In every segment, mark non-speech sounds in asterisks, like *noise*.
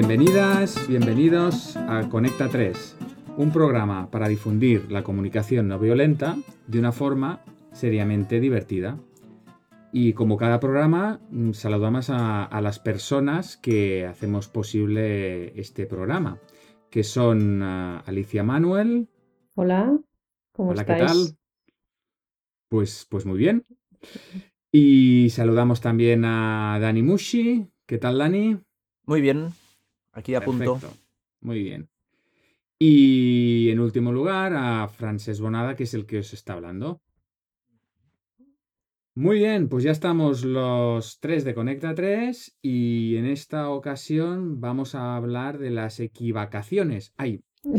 Bienvenidas, bienvenidos a Conecta 3, un programa para difundir la comunicación no violenta de una forma seriamente divertida. Y como cada programa, mm, saludamos a, a las personas que hacemos posible este programa, que son ah, Alicia Manuel. Hola, ¿cómo Hola, ¿qué estáis? tal? Pues, pues muy bien. *laughs* Y saludamos también a Dani Mushi. ¿Qué tal, Dani? Muy bien, aquí a punto. Perfecto. Muy bien. Y en último lugar, a Francesc Bonada, que es el que os está hablando. Muy bien, pues ya estamos los tres de Conecta 3 y en esta ocasión vamos a hablar de las equivocaciones. Ay, *laughs*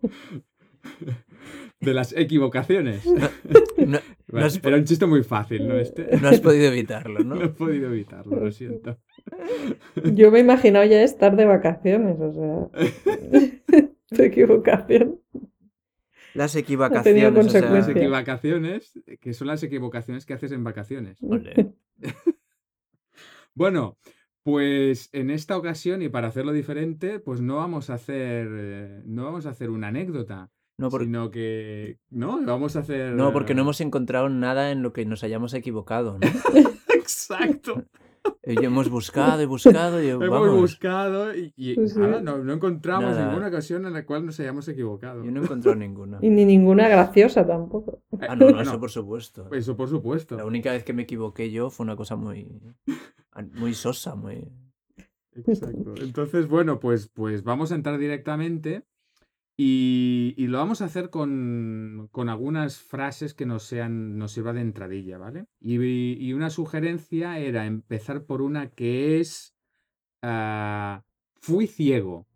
*laughs* de las equivocaciones. No, Has po- era un chiste muy fácil, ¿no? Este. *laughs* no has podido evitarlo, No *laughs* ¿no? he podido evitarlo, lo siento. *laughs* Yo me he imaginado ya estar de vacaciones, o sea, tu equivocación. Las equivocaciones, o Las sea, consecuencias. equivocaciones, que son las equivocaciones que haces en vacaciones. ole. Bueno, pues en esta ocasión y para hacerlo diferente, pues no vamos a hacer, eh, no vamos a hacer una anécdota, No, por- sino que, ¿no? Vamos a hacer... no, porque no eh, hemos encontrado nada en lo que nos hayamos equivocado, ¿no? *laughs* Exacto. *laughs* Hemos buscado y buscado y Hemos vamos. buscado y, y Pues sí. nada, no, no encontramos Nada. ninguna ocasión en la cual nos hayamos equivocado. Yo no he encontrado ninguna. Y ni ninguna graciosa tampoco. Ah, no, no, *laughs* eso por supuesto. Eso por supuesto. La única vez que me equivoqué yo fue una cosa muy, muy sosa, muy... Exacto. Entonces, bueno, pues, pues vamos a entrar directamente y, y lo vamos a hacer con, con algunas frases que nos sean, nos sirva de entradilla, ¿vale? Y, y una sugerencia era empezar por una que es ah, fui ciego.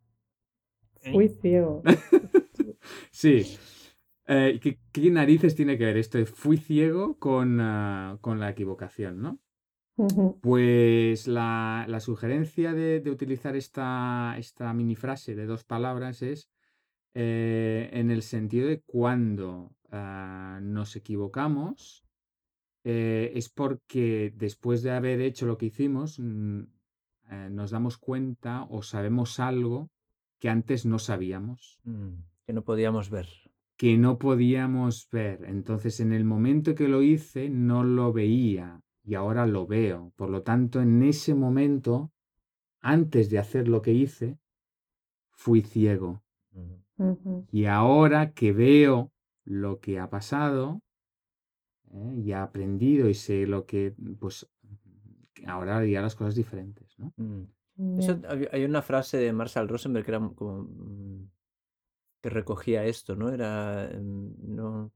Fui ciego. *laughs* Sí. Eh, ¿qué, qué narices tiene que ver esto fui ciego con, ah, con la equivocación, ¿no? Pues la, la sugerencia de, de utilizar esta, esta mini frase de dos palabras es eh, en el sentido de cuando ah, nos equivocamos, eh, es porque después de haber hecho lo que hicimos, mm, eh, nos damos cuenta o sabemos algo que antes no sabíamos, mm, que no podíamos ver. que no podíamos ver. Entonces, en el momento que lo hice, no lo veía y ahora lo veo. Por lo tanto, en ese momento, antes de hacer lo que hice, fui ciego. Y ahora que veo lo que ha pasado, ¿eh? y he aprendido y sé lo que, pues, ahora haría las cosas diferentes, ¿no? Mm. Eso, hay una frase de Marshall Rosenberg que era como mm, que recogía esto, ¿no? Era mm, no,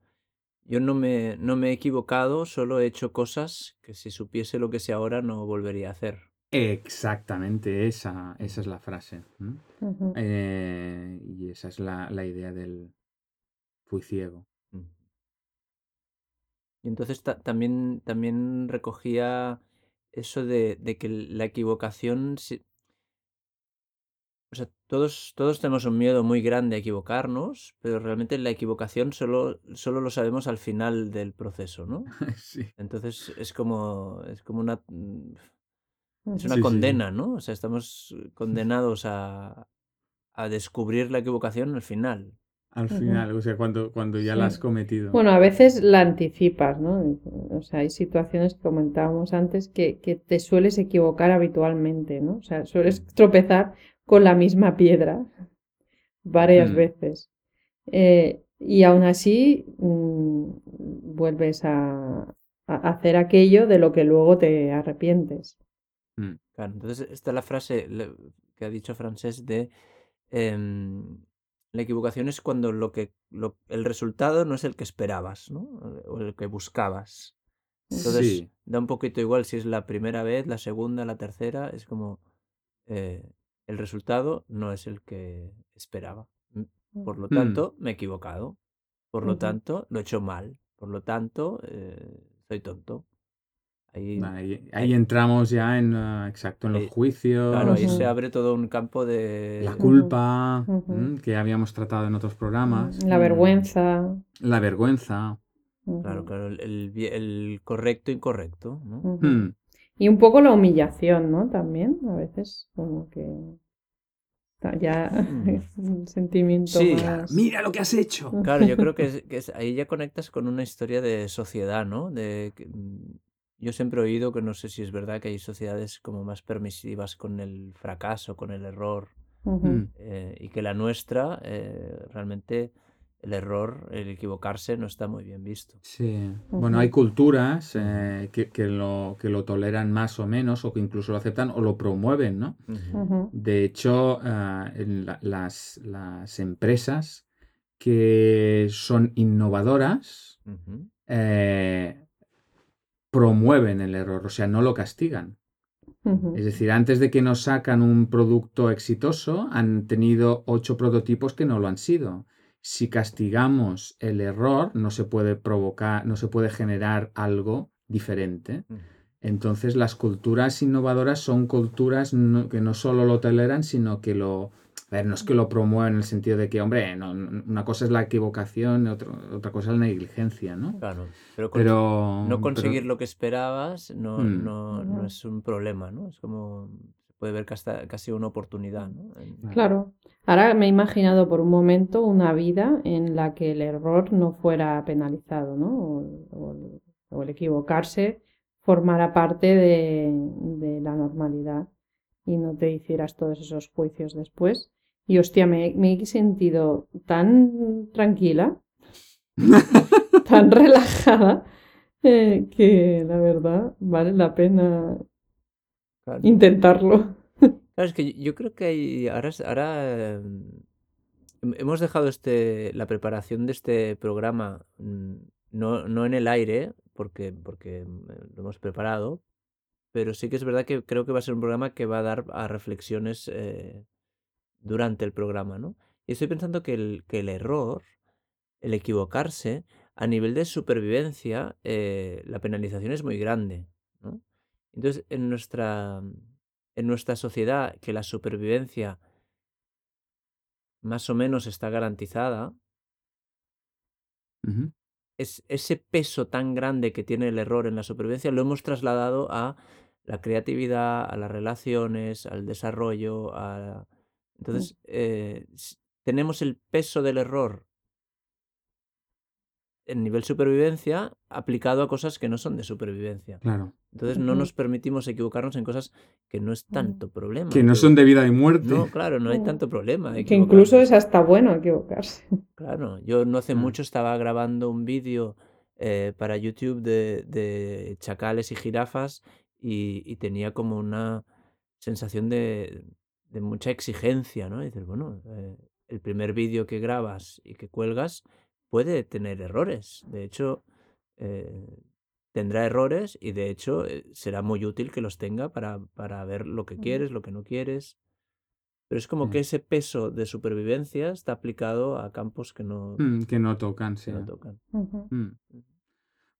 yo no me, no me he equivocado, solo he hecho cosas que si supiese lo que sé ahora no volvería a hacer. Exactamente, esa, esa es la frase. Eh, y esa es la, la idea del fui ciego. Y entonces ta- también, también recogía eso de, de que la equivocación, si- o sea, todos, todos tenemos un miedo muy grande a equivocarnos, pero realmente la equivocación solo, solo lo sabemos al final del proceso, ¿no? *laughs* Sí. Entonces es como, es como una, mm, es una Sí, sí. condena, ¿no? O sea, estamos condenados a, a descubrir la equivocación al final. Al final, o sea, cuando, cuando ya Sí. la has cometido. Bueno, a veces la anticipas, ¿no? O sea, hay situaciones que comentábamos antes que, que te sueles equivocar habitualmente, ¿no? O sea, sueles tropezar con la misma piedra varias Mm. veces. Eh, y aún así mm, vuelves a, a hacer aquello de lo que luego te arrepientes. Mm, Claro, entonces está la frase que ha dicho Francés de em, la equivocación es cuando lo que lo- el resultado no es el que esperabas, ¿no? O el que buscabas. Entonces Sí. da un poquito igual si es la primera vez, la segunda, la tercera, es como eh, el resultado no es el que esperaba. Mm, Por lo Mm. tanto, me he equivocado. Por lo tanto, lo he hecho mal. Por lo tanto, eh, soy tonto. Ahí, Ahí, ahí entramos ya en, ah, exacto, en los Ahí- juicios, claro, ahí se abre todo un campo de... la culpa, mm, que habíamos tratado en otros programas, La Mm. vergüenza. la vergüenza. Claro, claro, el, el, el correcto incorrecto. Mm, Y un poco la humillación, ¿no? También, a veces, como que ya Mm. *laughs* un sentimiento Sí. más... Mira lo que has hecho. Claro, yo creo que, *laughs* es- que es- ahí ya conectas con una historia de sociedad, ¿no? De, mm, yo siempre he oído que no sé si es verdad que hay sociedades como más permisivas con el fracaso, con el error, Mm. eh, y que la nuestra eh, realmente el error, el equivocarse no está muy bien visto. Sí. Bueno, hay culturas eh, que, que lo, que lo toleran más o menos, o que incluso lo aceptan o lo promueven, ¿no? De hecho, ah, en la- las, las empresas que son innovadoras eh, promueven el error, o sea, no lo castigan. Es decir, antes de que nos sacan un producto exitoso, han tenido ocho prototipos que no lo han sido. Si castigamos el error, no se puede provocar, no se puede generar algo diferente. Entonces, las culturas innovadoras son culturas no- que no solo lo toleran, sino que lo... A ver, no es que lo promueven en el sentido de que, hombre, no- una cosa es la equivocación, otro- otra cosa es la negligencia, ¿no? Claro, pero, no pero- conseguir lo que esperabas no, Mm. no, no es un problema, ¿no? Es como, se puede ver casi, casi una oportunidad, ¿no? Claro. Ahora me he imaginado por un momento una vida en la que el error no fuera penalizado, ¿no? O, o el equivocarse formara parte de, de la normalidad y no te hicieras todos esos juicios después. Y hostia, me, me he sentido tan tranquila, *laughs* tan relajada, eh, que la verdad vale la pena Claro. intentarlo. *laughs* Claro, es que yo creo que hay, ahora, em, hem- hemos dejado este, la preparación de este programa mm, no, no en el aire, porque, porque mm, lo hemos preparado, pero sí que es verdad que creo que va a ser un programa que va a dar a reflexiones eh, durante el programa, ¿no? Y estoy pensando que el, que el error, el equivocarse, a nivel de supervivencia, eh, la penalización es muy grande, ¿no? Entonces, en nuestra, en nuestra sociedad, que la supervivencia más o menos está garantizada, es, ese peso tan grande que tiene el error en la supervivencia lo hemos trasladado a la creatividad, a las relaciones, al desarrollo, a... Entonces, eh, tenemos el peso del error en nivel supervivencia aplicado a cosas que no son de supervivencia. Claro. Entonces no nos permitimos equivocarnos en cosas que no es tanto problema. Que no son de vida y muerte. No, claro, no hay tanto problema. Que incluso es hasta bueno equivocarse. *laughs* Claro, yo no hace mucho estaba grabando un vídeo eh, para YouTube de, de chacales y jirafas y, y tenía como una sensación de, de mucha exigencia, ¿no? Y dices, bueno, eh, el primer vídeo que grabas y que cuelgas puede tener errores. De hecho, eh, tendrá errores y de hecho eh, será muy útil que los tenga para, para ver lo que quieres, lo que no quieres. Pero es como que ese peso de supervivencia está aplicado a campos que no, Mm, que no tocan, sí. no tocan. Mm.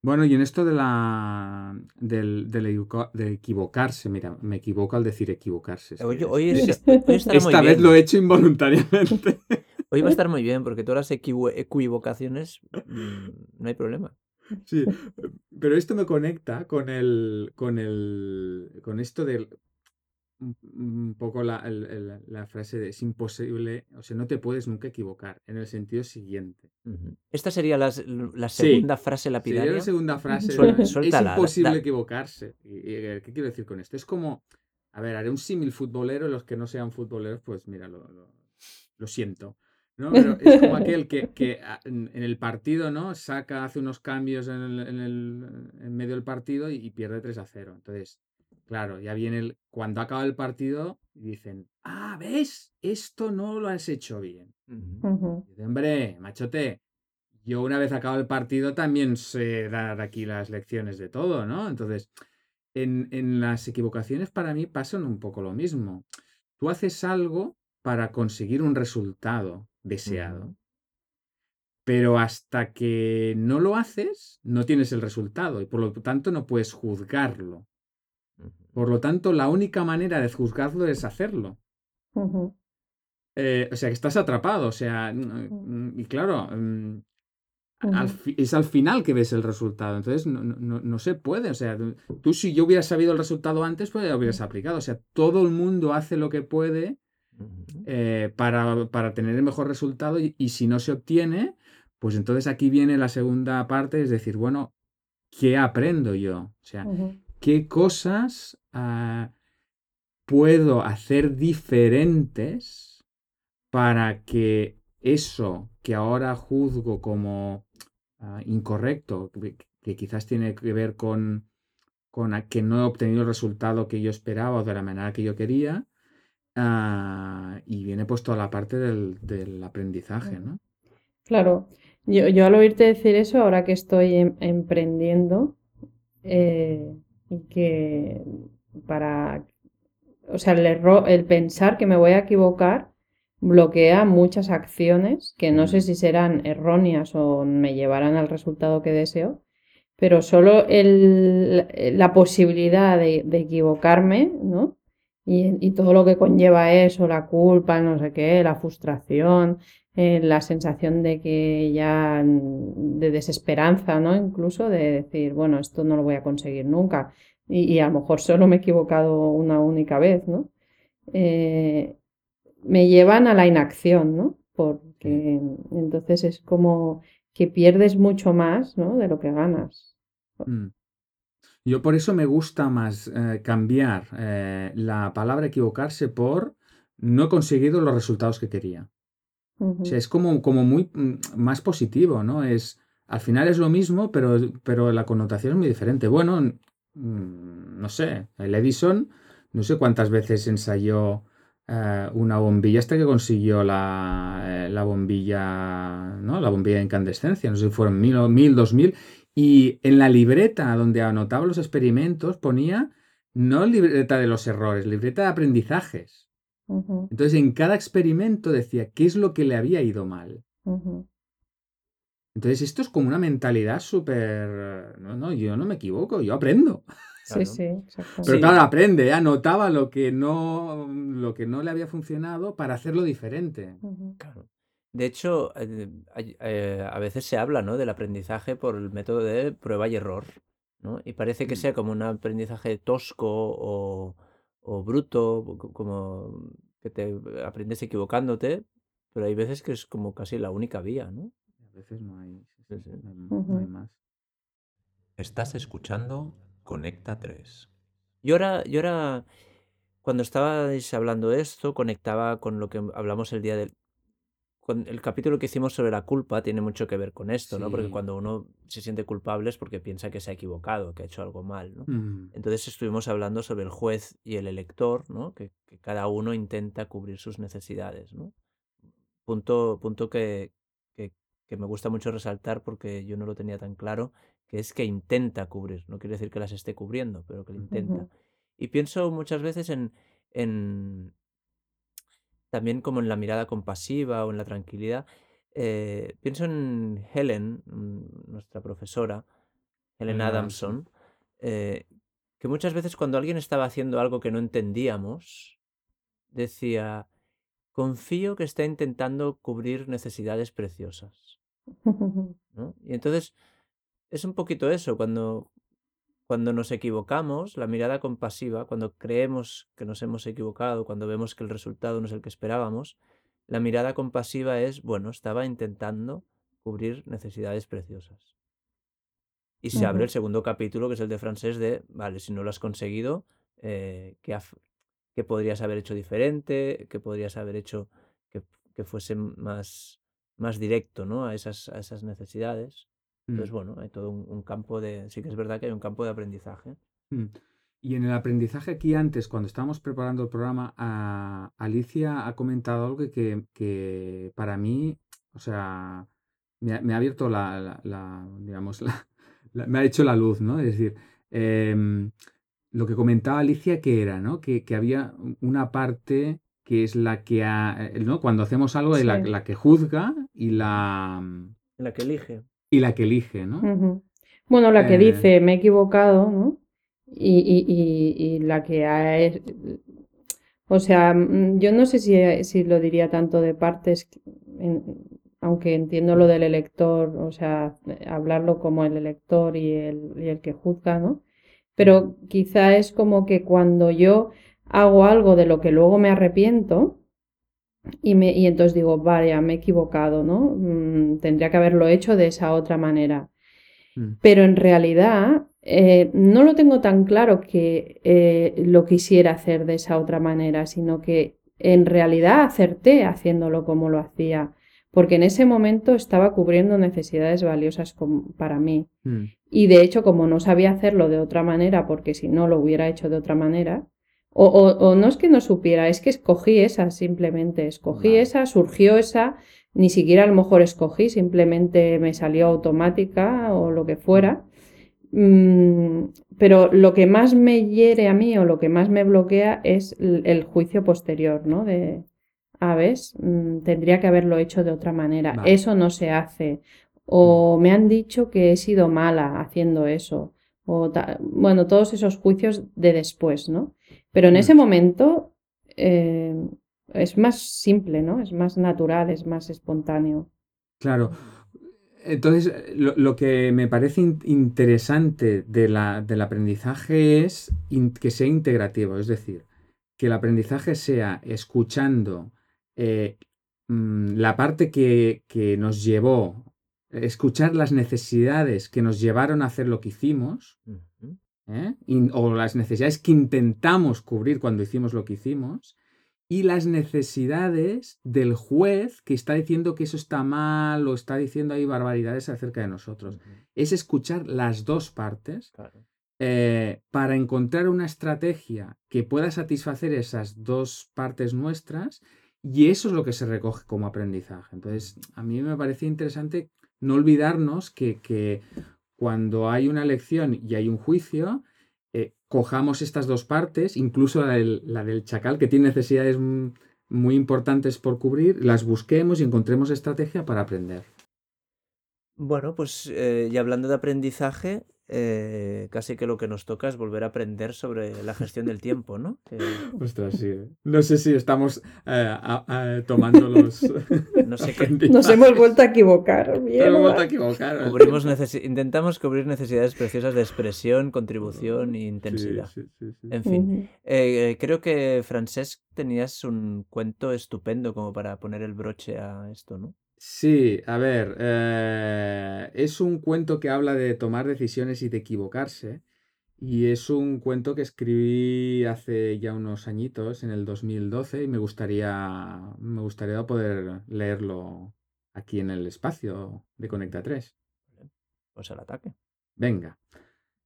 Bueno, y en esto de la del, de equivocarse, mira, me equivoco al decir equivocarse. Hoy, hoy, es- hoy *laughs* muy esta vez bien. lo he hecho involuntariamente. Hoy va a estar *laughs* muy bien porque todas las equivo- equivocaciones mm, no hay problema. Sí, pero esto me conecta con el, con el, con esto del, un, poco la, la frase de es imposible, o sea, no te puedes nunca equivocar, en el sentido siguiente. Esta sería las- la Sí, segunda frase Sería lapidaria. la segunda *laughs* frase. Suel- es imposible da- equivocarse. Y, y, eh, ¿Qué quiero decir con esto? Es como, a ver, haré un símil futbolero, los que no sean futboleros, pues mira, lo, lo- lo siento. ¿no? Pero es como aquel que, que en, en el partido, ¿no? Saca, hace unos cambios en, el, en, el- en medio del partido y, y pierde 3 a 0. Entonces, claro, ya viene el, cuando acaba el partido, dicen, ah, ¿ves? Esto no lo has hecho bien. Ujú. Ujú. Dice, hombre, machote, yo una vez acabado el partido también sé dar aquí las lecciones de todo, ¿no? Entonces, en, en las equivocaciones para mí pasan un poco lo mismo. Tú haces algo para conseguir un resultado deseado, pero hasta que no lo haces, no tienes el resultado y por lo tanto no puedes juzgarlo. Por lo tanto, la única manera de juzgarlo es hacerlo. Eh, o sea, que estás atrapado, o sea, y claro, mm, es al final que ves el resultado. Entonces, no, se puede. O sea, tú si yo hubiera sabido el resultado antes, pues ya lo hubieras aplicado. O sea, todo el mundo hace lo que puede eh, para, para, tener el mejor resultado y, si no se obtiene, pues entonces aquí viene la segunda parte, es decir, bueno, ¿qué aprendo yo? O sea, ¿qué cosas ah, puedo hacer diferentes para que eso que ahora juzgo como ah, incorrecto, que, quizás tiene que ver con, con que no he obtenido el resultado que yo esperaba o de la manera que yo quería, ah, y viene puesto a la parte del, aprendizaje, ¿no? Claro, yo, yo, al oírte decir eso, ahora que estoy em, emprendiendo, eh, y que para, o sea, el error, el pensar que me voy a equivocar, bloquea muchas acciones que no sé si serán erróneas o me llevarán al resultado que deseo, pero solo el, la posibilidad de, equivocarme, ¿no? Y, todo lo que conlleva eso, la culpa, no sé qué, la frustración, eh, la sensación de que ya, de desesperanza, ¿no? Incluso de decir, bueno, esto no lo voy a conseguir nunca. Y, a lo mejor solo me he equivocado una única vez, ¿no? Eh, me llevan a la inacción, ¿no? Porque entonces es como que pierdes mucho más, ¿no? De lo que ganas. Mm. Yo por eso me gusta más eh, cambiar eh, la palabra equivocarse por no he conseguido los resultados que quería. Es como, como muy mm, más positivo, ¿no? Es, al final es lo mismo, pero, pero la connotación es muy diferente. Bueno, mm, no sé, el Edison, no sé cuántas veces ensayó eh, una bombilla hasta que consiguió la, eh, la, bombilla, ¿no? La bombilla de incandescencia, no sé si fueron mil mil, dos mil. Y en la libreta donde anotaba los experimentos ponía no libreta de los errores, libreta de aprendizajes. Entonces en cada experimento decía qué es lo que le había ido mal. Entonces esto es como una mentalidad súper... No, no, yo no me equivoco, yo aprendo. Sí, sí, exacto. Pero claro, aprende, ¿eh? anotaba lo que, no, lo que no le había funcionado para hacerlo diferente. Claro. De hecho, eh, eh, a veces se habla ¿no? del aprendizaje por el método de prueba y error. ¿no? Y parece que mm. sea como un aprendizaje tosco o, o bruto, como que te aprendes equivocándote, pero hay veces que es como casi la única vía, ¿no? A veces no hay, no hay más. Estás escuchando Conecta 3. Yo ahora, yo ahora, cuando estabais hablando de esto, conectaba con lo que hablamos el día del... El capítulo que hicimos sobre la culpa tiene mucho que ver con esto, ¿no? Porque cuando uno se siente culpable es porque piensa que se ha equivocado, que ha hecho algo mal, ¿no? Mm. Entonces estuvimos hablando sobre el juez y el elector, ¿no? Que, cada uno intenta cubrir sus necesidades, ¿no? Punto, punto que, que, que me gusta mucho resaltar porque yo no lo tenía tan claro, que es que intenta cubrir, no quiere decir que las esté cubriendo, pero que lo intenta. Y pienso muchas veces en, en, también como en la mirada compasiva o en la tranquilidad. Eh, pienso en Helen, mm, nuestra profesora, Helen Adamson, eh, que muchas veces cuando alguien estaba haciendo algo que no entendíamos, decía, confío que está intentando cubrir necesidades preciosas. *laughs* Y entonces es un poquito eso, cuando, cuando nos equivocamos, la mirada compasiva, cuando creemos que nos hemos equivocado, cuando vemos que el resultado no es el que esperábamos, la mirada compasiva es, bueno, estaba intentando cubrir necesidades preciosas. Y se abre el segundo capítulo, que es el de francés, de, vale, si no lo has conseguido, eh, ¿qué, podrías haber hecho diferente? ¿Qué podrías haber hecho que, que fuese más, más directo ¿no? a, esas, a esas necesidades? Entonces, mm. bueno, hay todo un, campo de. Sí que es verdad que hay un campo de aprendizaje. Mm. Y en el aprendizaje aquí antes, cuando estábamos preparando el programa, Alicia ha comentado algo que, que, para mí, o sea, me ha, abierto la, digamos, *laughs* me ha hecho la luz, ¿no? Es decir, em, lo que comentaba Alicia que era, ¿no? Que, había una parte que es la que, ha, ¿no? Cuando hacemos algo, la, la, que juzga y la... La que elige y la que elige, ¿no? Bueno, la que eh, dice, me he equivocado, ¿no? Y, y, y, la que ha... O sea, mm, yo no sé si, si, lo diría tanto de partes, aunque entiendo lo del elector, o sea, hablarlo como el elector y el, y el que juzga, ¿no? Pero quizá es como que cuando yo hago algo de lo que luego me arrepiento y, me, y entonces digo, vaya, me he equivocado, ¿no? Mm, tendría que haberlo hecho de esa otra manera. Mm. Pero en realidad eh, no lo tengo tan claro que eh, lo quisiera hacer de esa otra manera, sino que en realidad acerté haciéndolo como lo hacía, porque en ese momento estaba cubriendo necesidades valiosas para mí. Mm. Y de hecho, como no sabía hacerlo de otra manera, porque si no lo hubiera hecho de otra manera, o, o- o no es que no supiera, es que escogí esa simplemente, escogí Vale. esa, surgió esa, ni siquiera a lo mejor escogí, simplemente me salió automática o lo que fuera. Mm, pero lo que más me hiere a mí o lo que más me bloquea es el, el juicio posterior, ¿no? De, a ves, Mm, tendría que haberlo hecho de otra manera. Vale. Eso no se hace. O me han dicho que he sido mala haciendo eso. O bueno, todos esos juicios de después, ¿no? Pero en Mm. ese momento eh, es más simple, ¿no? Es más natural, es más espontáneo. Claro. Entonces, lo, lo que me parece in- interesante de la- del aprendizaje es que sea integrativo, es decir, que el aprendizaje sea escuchando eh, mm, la parte que, que nos llevó, escuchar las necesidades que nos llevaron a hacer lo que hicimos, Ujú. ¿Eh? O las necesidades que intentamos cubrir cuando hicimos lo que hicimos, y las necesidades del juez que está diciendo que eso está mal o está diciendo ahí barbaridades acerca de nosotros. Es escuchar las dos partes Claro. eh, para encontrar una estrategia que pueda satisfacer esas dos partes nuestras y eso es lo que se recoge como aprendizaje. Entonces, a mí me parece interesante no olvidarnos que, que cuando hay una lección y hay un juicio, eh, cojamos estas dos partes, incluso la del, la del chacal que tiene necesidades muy importantes por cubrir, las busquemos y encontremos estrategia para aprender. Bueno, pues eh, y hablando de aprendizaje, eh, casi que lo que nos toca es volver a aprender sobre la gestión del tiempo, ¿no? *laughs* Ostras, sí. No sé si estamos eh, a- a- tomando los. *laughs* No sé qué- Nos hemos vuelto a equivocar. Nos hemos vuelto a equivocar. cubrimos intentamos cubrir necesidades preciosas de expresión, contribución e intensidad. Sí, sí, sí, sí. En fin, eh, creo que Francesc tenías un cuento estupendo como para poner el broche a esto, ¿no? Sí, a ver, eh, es un cuento que habla de tomar decisiones y de equivocarse. Y es un cuento que escribí hace ya unos añitos, en el 2012, y me gustaría, me gustaría poder leerlo aquí en el espacio de Conecta 3. Pues al ataque. Venga.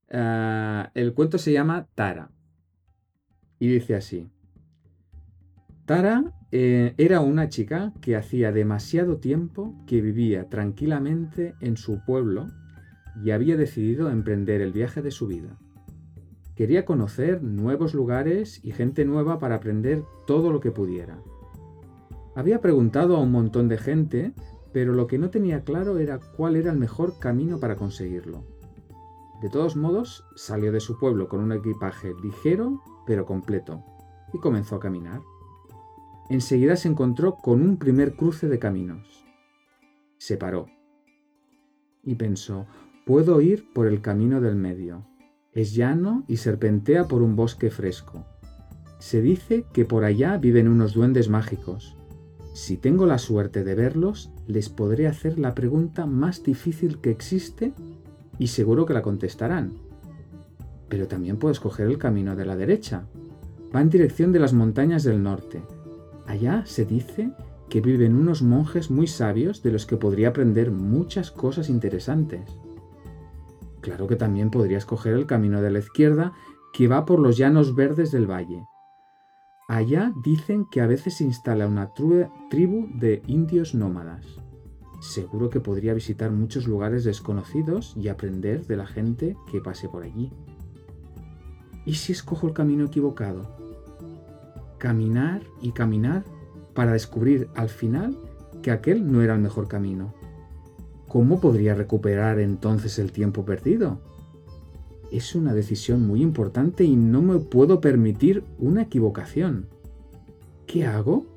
Ah, el cuento se llama Tara. Y dice así. Tara eh, era una chica que hacía demasiado tiempo que vivía tranquilamente en su pueblo y había decidido emprender el viaje de su vida. Quería conocer nuevos lugares y gente nueva para aprender todo lo que pudiera. Había preguntado a un montón de gente, pero lo que no tenía claro era cuál era el mejor camino para conseguirlo. De todos modos, salió de su pueblo con un equipaje ligero pero completo y comenzó a caminar. Enseguida se encontró con un primer cruce de caminos. Se paró y pensó, puedo ir por el camino del medio. Es llano y serpentea por un bosque fresco. Se dice que por allá viven unos duendes mágicos. Si tengo la suerte de verlos, les podré hacer la pregunta más difícil que existe y seguro que la contestarán. Pero también puedo escoger el camino de la derecha. Va en dirección de las montañas del norte. Allá se dice que viven unos monjes muy sabios de los que podría aprender muchas cosas interesantes. Claro que también podría escoger el camino de la izquierda que va por los llanos verdes del valle. Allá dicen que a veces se instala una tribu de indios nómadas. Seguro que podría visitar muchos lugares desconocidos y aprender de la gente que pase por allí. ¿Y si escojo el camino equivocado? Caminar y caminar para descubrir al final que aquel no era el mejor camino. ¿Cómo podría recuperar entonces el tiempo perdido? Es una decisión muy importante y no me puedo permitir una equivocación. ¿Qué hago?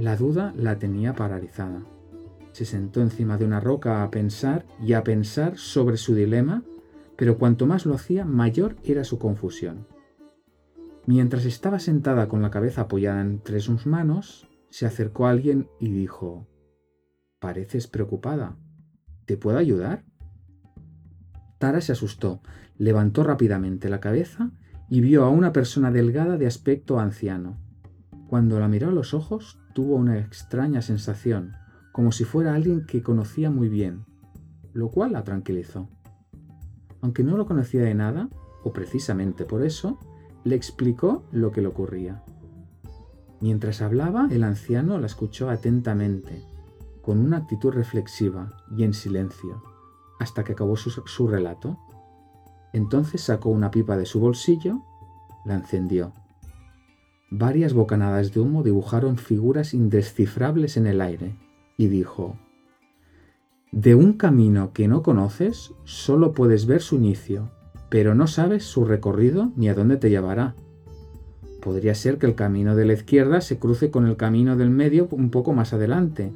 La duda la tenía paralizada. Se sentó encima de una roca a pensar y a pensar sobre su dilema, pero cuanto más lo hacía, mayor era su confusión. Mientras estaba sentada con la cabeza apoyada entre sus manos, se acercó a alguien y dijo, Pareces preocupada. ¿Te puedo ayudar? Tara se asustó, levantó rápidamente la cabeza y vio a una persona delgada de aspecto anciano. Cuando la miró a los ojos, tuvo una extraña sensación, como si fuera alguien que conocía muy bien, lo cual la tranquilizó. Aunque no lo conocía de nada, o precisamente por eso, le explicó lo que le ocurría. Mientras hablaba, el anciano la escuchó atentamente, con una actitud reflexiva y en silencio, hasta que acabó su, relato. Entonces sacó una pipa de su bolsillo, la encendió. Varias bocanadas de humo dibujaron figuras indescifrables en el aire, y dijo, De un camino que no conoces, solo puedes ver su inicio, pero no sabes su recorrido ni a dónde te llevará. Podría ser que el camino de la izquierda se cruce con el camino del medio un poco más adelante,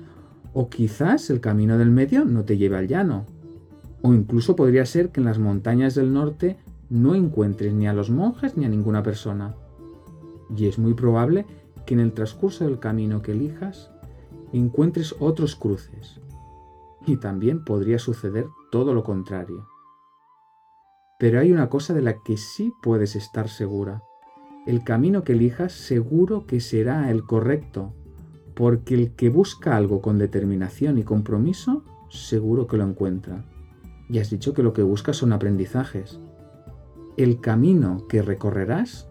o quizás el camino del medio no te lleve al llano. O incluso podría ser que en las montañas del norte no encuentres ni a los monjes ni a ninguna persona. Y es muy probable que en el transcurso del camino que elijas encuentres otros cruces. Y también podría suceder todo lo contrario. Pero hay una cosa de la que sí puedes estar segura. El camino que elijas seguro que será el correcto, porque el que busca algo con determinación y compromiso, seguro que lo encuentra. Y has dicho que lo que buscas son aprendizajes. El camino que recorrerás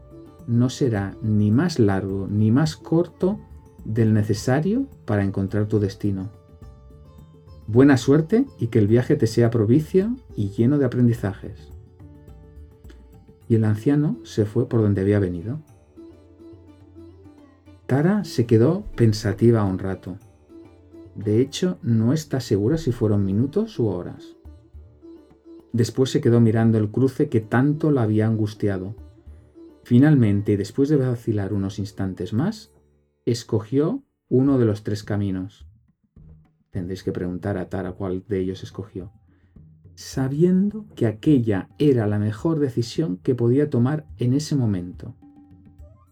no será ni más largo ni más corto del necesario para encontrar tu destino. Buena suerte y que el viaje te sea propicio y lleno de aprendizajes y el anciano se fue por donde había venido. Tara se quedó pensativa un rato. De hecho, no está segura si fueron minutos u horas. Después se quedó mirando el cruce que tanto la había angustiado. Finalmente, después de vacilar unos instantes más, escogió uno de los tres caminos. Tendréis que preguntar a Tara cuál de ellos escogió sabiendo que aquella era la mejor decisión que podía tomar en ese momento.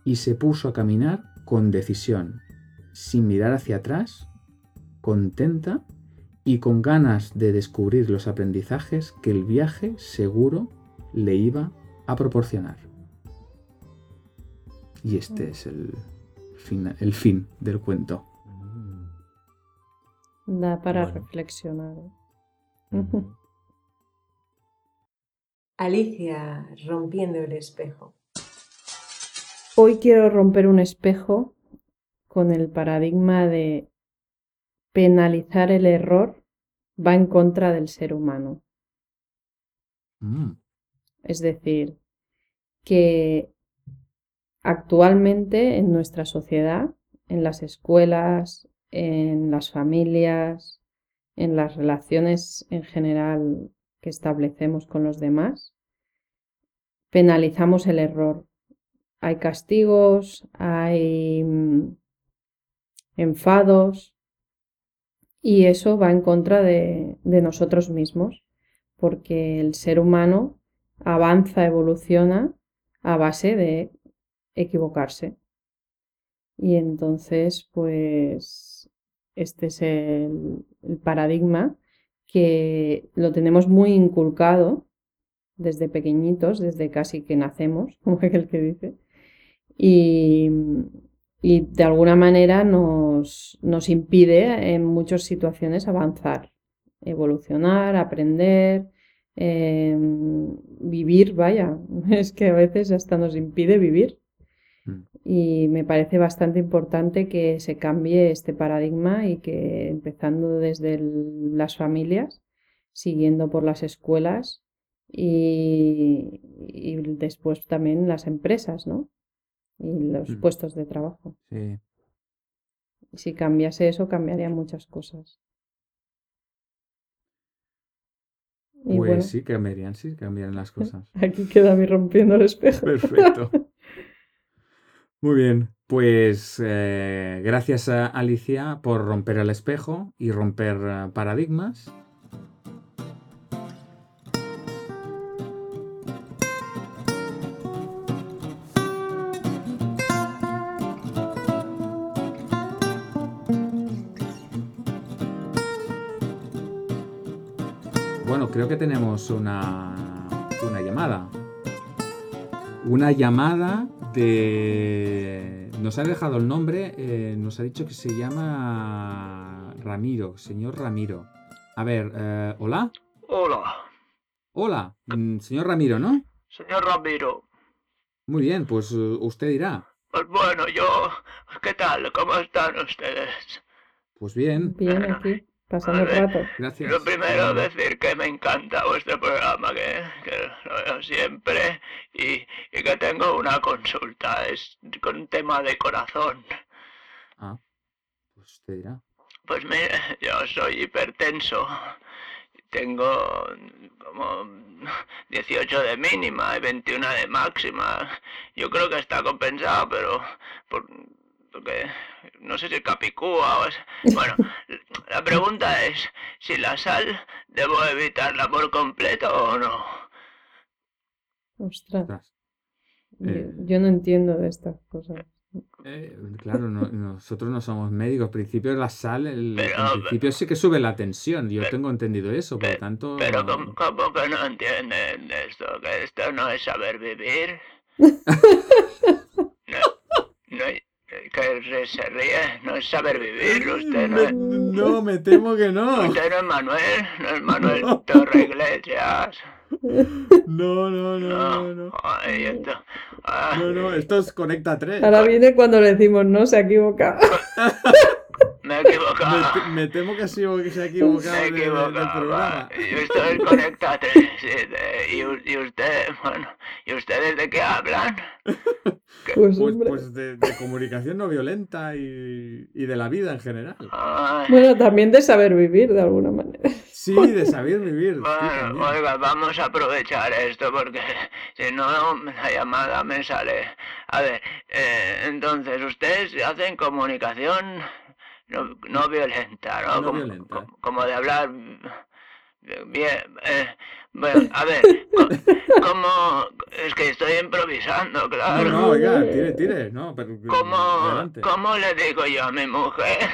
Y se puso a caminar con decisión, sin mirar hacia atrás, contenta y con ganas de descubrir los aprendizajes que el viaje seguro le iba a proporcionar. Y este es el fin, el fin del cuento. Da para Bueno. reflexionar. Alicia rompiendo el espejo. Hoy quiero romper un espejo con el paradigma de penalizar el error va en contra del ser humano. Mm, Es decir, que actualmente en nuestra sociedad, en las escuelas, en las familias, en las relaciones en general que establecemos con los demás, penalizamos el error. Hay castigos, hay mm, enfados y eso va en contra de, nosotros mismos, porque el ser humano avanza, evoluciona a base de equivocarse. Y entonces, pues, este es el paradigma que lo tenemos muy inculcado desde pequeñitos, desde casi que nacemos, *laughs* como aquel que dice, y, y de alguna manera nos, nos impide en muchas situaciones avanzar, evolucionar, aprender, eh, vivir, vaya, *laughs* es que a veces hasta nos impide vivir. Y me parece bastante importante que se cambie este paradigma y que empezando desde el- las familias, siguiendo por las escuelas y, y después también las empresas, ¿no? Y los Mm. puestos de trabajo. sí. Y si cambiase eso, cambiarían muchas cosas. Y Pues bueno, sí, cambiarían, sí, cambiarían las *laughs* cosas. aquí queda mi rompiendo el espejo. Perfecto. *laughs* Muy bien, pues eh, gracias a Alicia por romper el espejo y romper eh, paradigmas. Bueno, creo que tenemos una, una llamada. Una llamada de... Nos ha dejado el nombre, eh, nos ha dicho que se llama Ramiro, señor Ramiro. A ver, eh, ¿hola? Hola, Hola, mm, señor Ramiro, ¿no? señor Ramiro. Muy bien, pues eh, usted dirá. Pues bueno, yo... ¿Qué tal? ¿Cómo están ustedes? Pues bien, Bien aquí, pasando el Vale. rato. gracias. Lo primero, decir que me encanta vuestro programa, que, que lo veo siempre y, y que tengo una consulta. Es con tema de corazón. Ah, pues usted dirá. Pues mire, yo soy hipertenso. Tengo como 18 de mínima y 21 de máxima. Yo creo que está compensado, pero por, porque no sé si es capicúa o es... Bueno, la pregunta es si la sal debo evitarla por completo o no. Ostras, yo, Eh. yo no entiendo de estas cosas. Eh, claro, no- nosotros no somos médicos. Al principio la sal, el, Pero- en principio sí que sube la tensión. Yo Pero- tengo entendido eso, por lo tanto. Pero ¿cómo, cómo que no entienden esto? Que esto no es saber vivir. *laughs* No, no, que se- se ríe, no es saber vivir. Usted no es... No, me temo que no. Usted no es Manuel, no es Manuel No. Torre Iglesias. No, no, no, no, No, ay, esto, No, no, esto es Conecta 3. Ahora viene cuando le decimos no, se ha equivocado. *laughs* me he Me, equivocado. te- me temo que, ha sido- que se ha equivocado Me he de- de- del equivocado. programa. Y usted es Conecta 3, y, y usted, bueno, ¿y ustedes de qué hablan? *laughs* Pues Pues, pues de, de comunicación no violenta y, y de la vida en general. Ay, Bueno, también de saber vivir de alguna manera. Sí, de saber vivir. sí, Bueno, oiga, vamos a aprovechar esto porque *laughs* si no la llamada me sale. A ver, eh, entonces ustedes hacen comunicación no, no violenta, ¿no? No como, violenta. co- como de hablar bien. eh, bueno, a ver, *laughs* co- ¿cómo? Es que estoy improvisando, No, claro. no, oiga, tire, tire. No, pero ¿Cómo, adelante. ¿Cómo le digo yo a mi mujer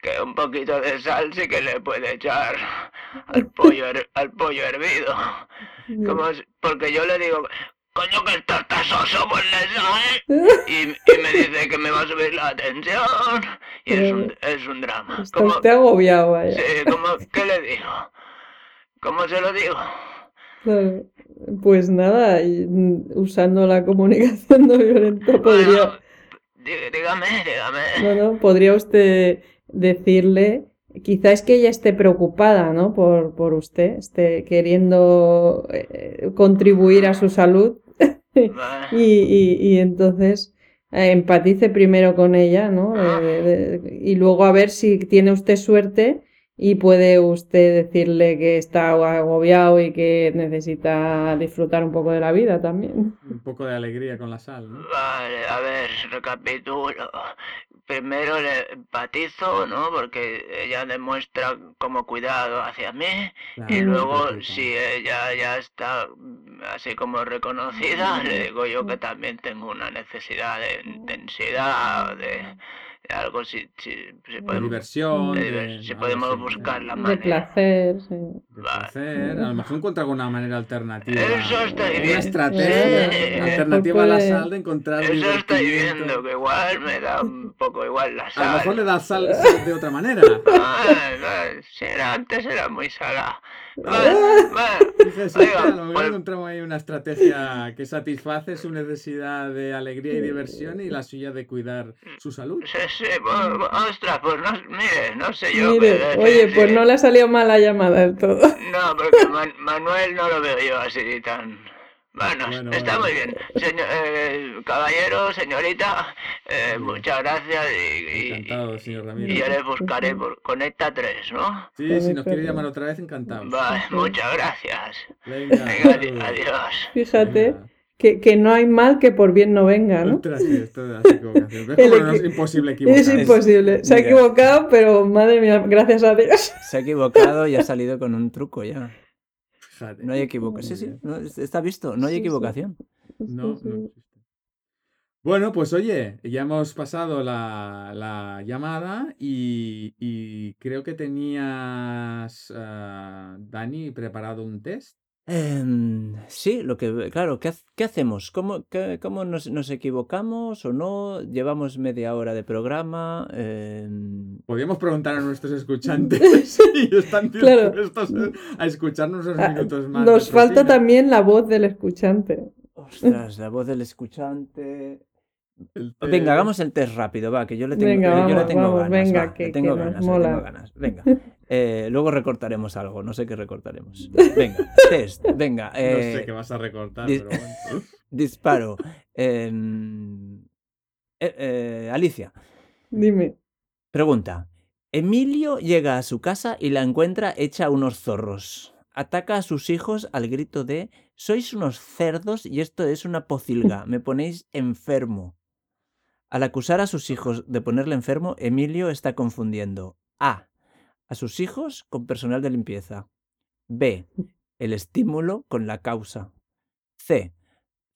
que un poquito de sal sí que le puede echar al *laughs* pollo, al pollo hervido? ¿Cómo es? Porque yo le digo, coño que estás tasoso, pues le sal. *laughs* Y, y me dice que me va a subir la tensión. Y es un, es un drama. Está ¿Cómo, usted agobiado, vaya. sí, ¿cómo- ¿Qué le digo? ¿Cómo se lo digo? Pues nada, mm, usando la comunicación no violenta podría, Bueno, dígame, dígame. bueno, podría usted decirle, quizá es que ella esté preocupada, ¿no? Por, por usted, esté queriendo eh, contribuir a su salud *laughs* Va. y, y- y entonces eh, empatice primero con ella, ¿no? De- y luego a ver si tiene usted suerte y puede usted decirle que está agobiado y que necesita disfrutar un poco de la vida también. Un poco de alegría con la sal, ¿no? Vale, a ver, recapitulo. Primero le empatizo, ¿no? Porque ella demuestra como cuidado hacia mí. Claro, Y luego, si ella ya está así como reconocida, le digo yo que también tengo una necesidad de intensidad, de algo, si, si, si De podemos, diversión, de de, si podemos buscar la De manera. placer, sí. de placer. A lo mejor encuentra alguna manera alternativa. Eso estoy Una estrategia Eh, alternativa a la sal de encontrar Eso estoy viendo, que igual me da un poco igual la A sal. lo mejor le da sal, sal *laughs* de otra manera. Ay, ay, si era antes era muy salada. Lo mejor pues- encontramos ahí una estrategia que satisface su necesidad de alegría y diversión y la suya de cuidar su salud. Sí, sí, pues, ostras, pues no, mire, no sé yo Mire, qué decir, oye, pues sí. no le ha salido mal la llamada del todo. No, porque Man- Manuel no lo veo yo así tan... Bueno, Bueno, está bueno. muy bien. Señor, eh, caballero, señorita, eh, muchas gracias y, y- Encantado, señor y Ramiro. yo les buscaré por Conecta 3, ¿no? Sí, si nos quiere llamar otra vez, encantado. Vale, muchas gracias. Venga, adiós. Fíjate, Venga. que, que no hay mal que por bien no venga, ¿no? Ostras, sí, esto de las equivocaciones. ¿Ves El cómo no es imposible Es equivocarse? imposible. Se ha equivocado, pero madre mía, gracias a Dios. Se ha equivocado y ha salido con un truco ya. No hay equivocación. Sí, sí, no, está visto, no hay Sí, equivocación. No, Sí, no existe. Bueno, pues oye, ya hemos pasado la, la llamada y, y creo que tenías, ah, Dani, preparado un test. Em, sí, lo que, claro, ¿qué, ha- qué hacemos? ¿Cómo, qué- cómo nos, nos equivocamos o no? Llevamos media hora de programa. em, Podríamos preguntar a nuestros *laughs* escuchantes *laughs* si están Claro. dispuestos a escucharnos unos Ah, minutos más. de Nos falta propina. también la voz del escuchante. ostras, la voz del escuchante. El Venga, hagamos el test rápido, va, que yo le tengo, Venga, yo le vamos, tengo vamos, ganas. venga, va, que- le tengo que nos ganas, le tengo ganas. Venga. *laughs* Eh, luego recortaremos algo, no sé qué recortaremos. *laughs* Venga, test, venga. No eh, sé qué vas a recortar, dis- pero bueno. *laughs* disparo. Em, eh, eh, Alicia, Dime. pregunta. Emilio llega a su casa y la encuentra hecha unos zorros. Ataca a sus hijos al grito de Sois unos cerdos y esto es una pocilga, me ponéis enfermo. Al acusar a sus hijos de ponerle enfermo, Emilio está confundiendo A. A sus hijos con personal de limpieza. B. El estímulo con la causa. C.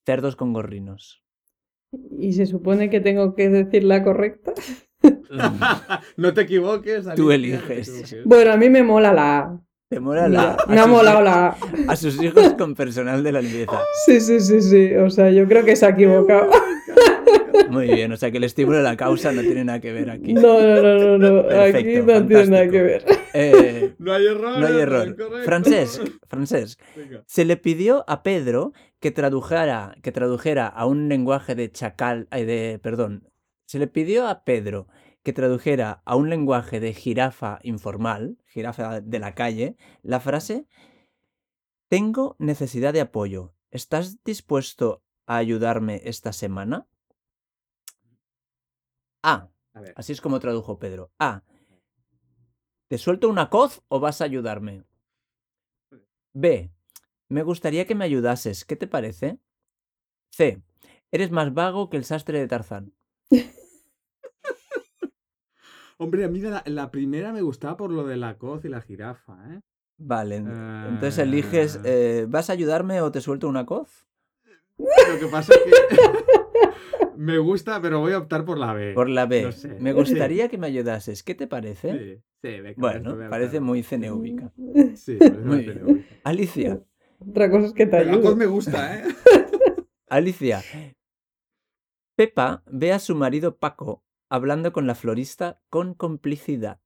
Cerdos con gorrinos. ¿Y se supone que tengo que decir la correcta? *laughs* no te equivoques. Tú no eliges. equivoques. Bueno, a mí me mola la A. Te mola la. a me ha molado la A. A sus hijos con personal de la limpieza. Sí, sí, sí, sí. O sea, yo creo que se ha equivocado. *laughs* Muy bien, o sea que el estímulo de la causa no tiene nada que ver aquí. No, no, no, no, no. Aquí no tiene nada que ver. Eh, No hay error. no hay error. Francesc, *laughs* Francesc, Venga. se le pidió a Pedro que tradujera, que tradujera a un lenguaje de chacal, de, perdón, se le pidió a Pedro que tradujera a un lenguaje de jirafa informal, jirafa de la calle, la frase Tengo necesidad de apoyo. ¿Estás dispuesto a ayudarme esta semana? A. A ver. Así es como tradujo Pedro. A. ¿Te suelto una coz o vas a ayudarme? B. Me gustaría que me ayudases. ¿Qué te parece? C. Eres más vago que el sastre de Tarzán. *laughs* Hombre, a mí la, la primera me gustaba por lo de la coz y la jirafa, ¿eh? Vale. en- Entonces eliges, Ah. eh, ¿vas a ayudarme o te suelto una coz? Lo que pasa es que *laughs* *laughs* me gusta, pero voy a optar por la B. Por la B. No sé. Me gustaría que me ayudases. ¿Qué te parece? Sí, sí, venga, Bueno, parece muy ceneúbica. Sí, *laughs* parece Muy ceneúbica. Alicia, Otra cosa es que te ayude. me gusta, ¿eh? *laughs* Alicia. Pepa ve a su marido Paco hablando con la florista con complicidad.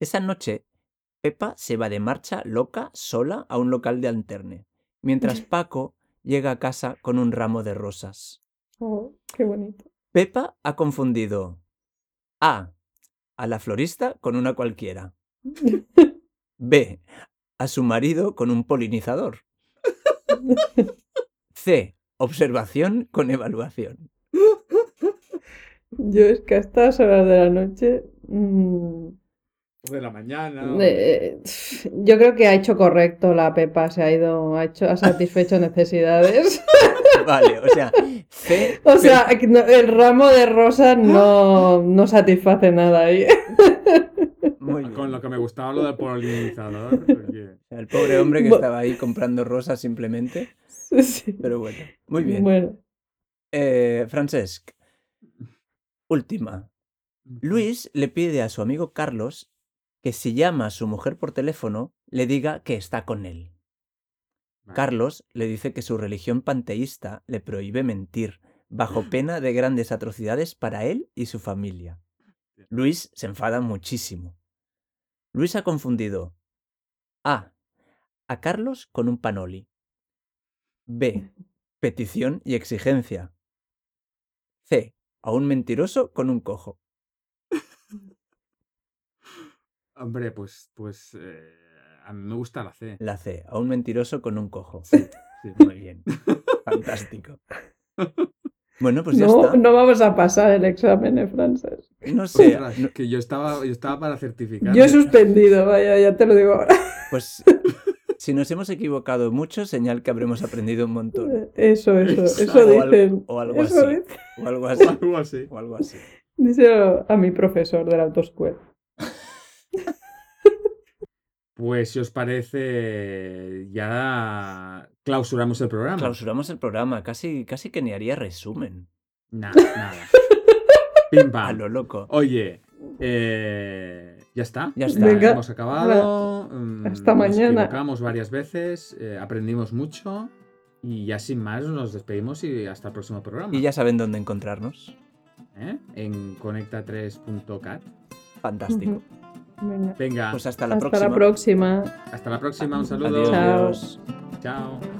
Esa noche, Pepa se va de marcha loca sola a un local de alterne, mientras *laughs* Paco llega a casa con un ramo de rosas. Oh, qué bonito. Pepa ha confundido A. a la florista con una cualquiera. B. a su marido con un polinizador. C. Observación con evaluación. Yo es que a estas horas de la noche. mm, O de la mañana. o- eh, yo creo que ha hecho correcto la Pepa, se ha ido, ha hecho, ha satisfecho necesidades. *laughs* *laughs* Vale, o sea. O sea, el ramo de rosas no, no satisface nada ahí. Muy bien. Con lo que me gustaba lo del polinizador. *laughs* porque- El pobre hombre que estaba ahí comprando rosas simplemente. Sí. Pero bueno, muy bien. Bueno, Eh, Francesc. Última. Luis le pide a su amigo Carlos que si llama a su mujer por teléfono, le diga que está con él. Carlos le dice que su religión panteísta le prohíbe mentir, bajo *laughs* pena de grandes atrocidades para él y su familia. Luis se enfada muchísimo. Luis ha confundido A. A Carlos con un panoli. B. *laughs* Petición y exigencia. C. A un mentiroso con un cojo. *laughs* Hombre, pues, pues eh, a mí me gusta la C. La C. A un mentiroso con un cojo. Sí. Muy bien. Fantástico. Bueno, pues ya no, está. no vamos a pasar el examen en francés. No sé. Ostras, no- que yo estaba, yo estaba para certificar. Yo he suspendido, vaya, ya te lo digo ahora. pues Si nos hemos equivocado mucho, señal que habremos aprendido un montón. Eso, eso, eso O dicen. o algo eso así. O algo así. Algo así. O algo así. Díselo a mi profesor de la autoescuela. Pues si os parece, ya clausuramos el programa. Clausuramos el programa. Casi, casi que ni haría resumen. Nada, nada. Pim *laughs* A pam. lo loco. Oye, eh, ya está. Ya está. Venga. Hemos acabado. mm, Hasta Nos mañana. equivocamos varias veces, eh, aprendimos mucho y ya sin más nos despedimos y hasta el próximo programa. Y ya saben dónde encontrarnos. ¿Eh? En conecta3.cat. Fantástico. Venga. Venga, Pues hasta la Hasta próxima. la próxima. hasta la próxima. Un saludo. Adiós. Chao. adiós. Chao.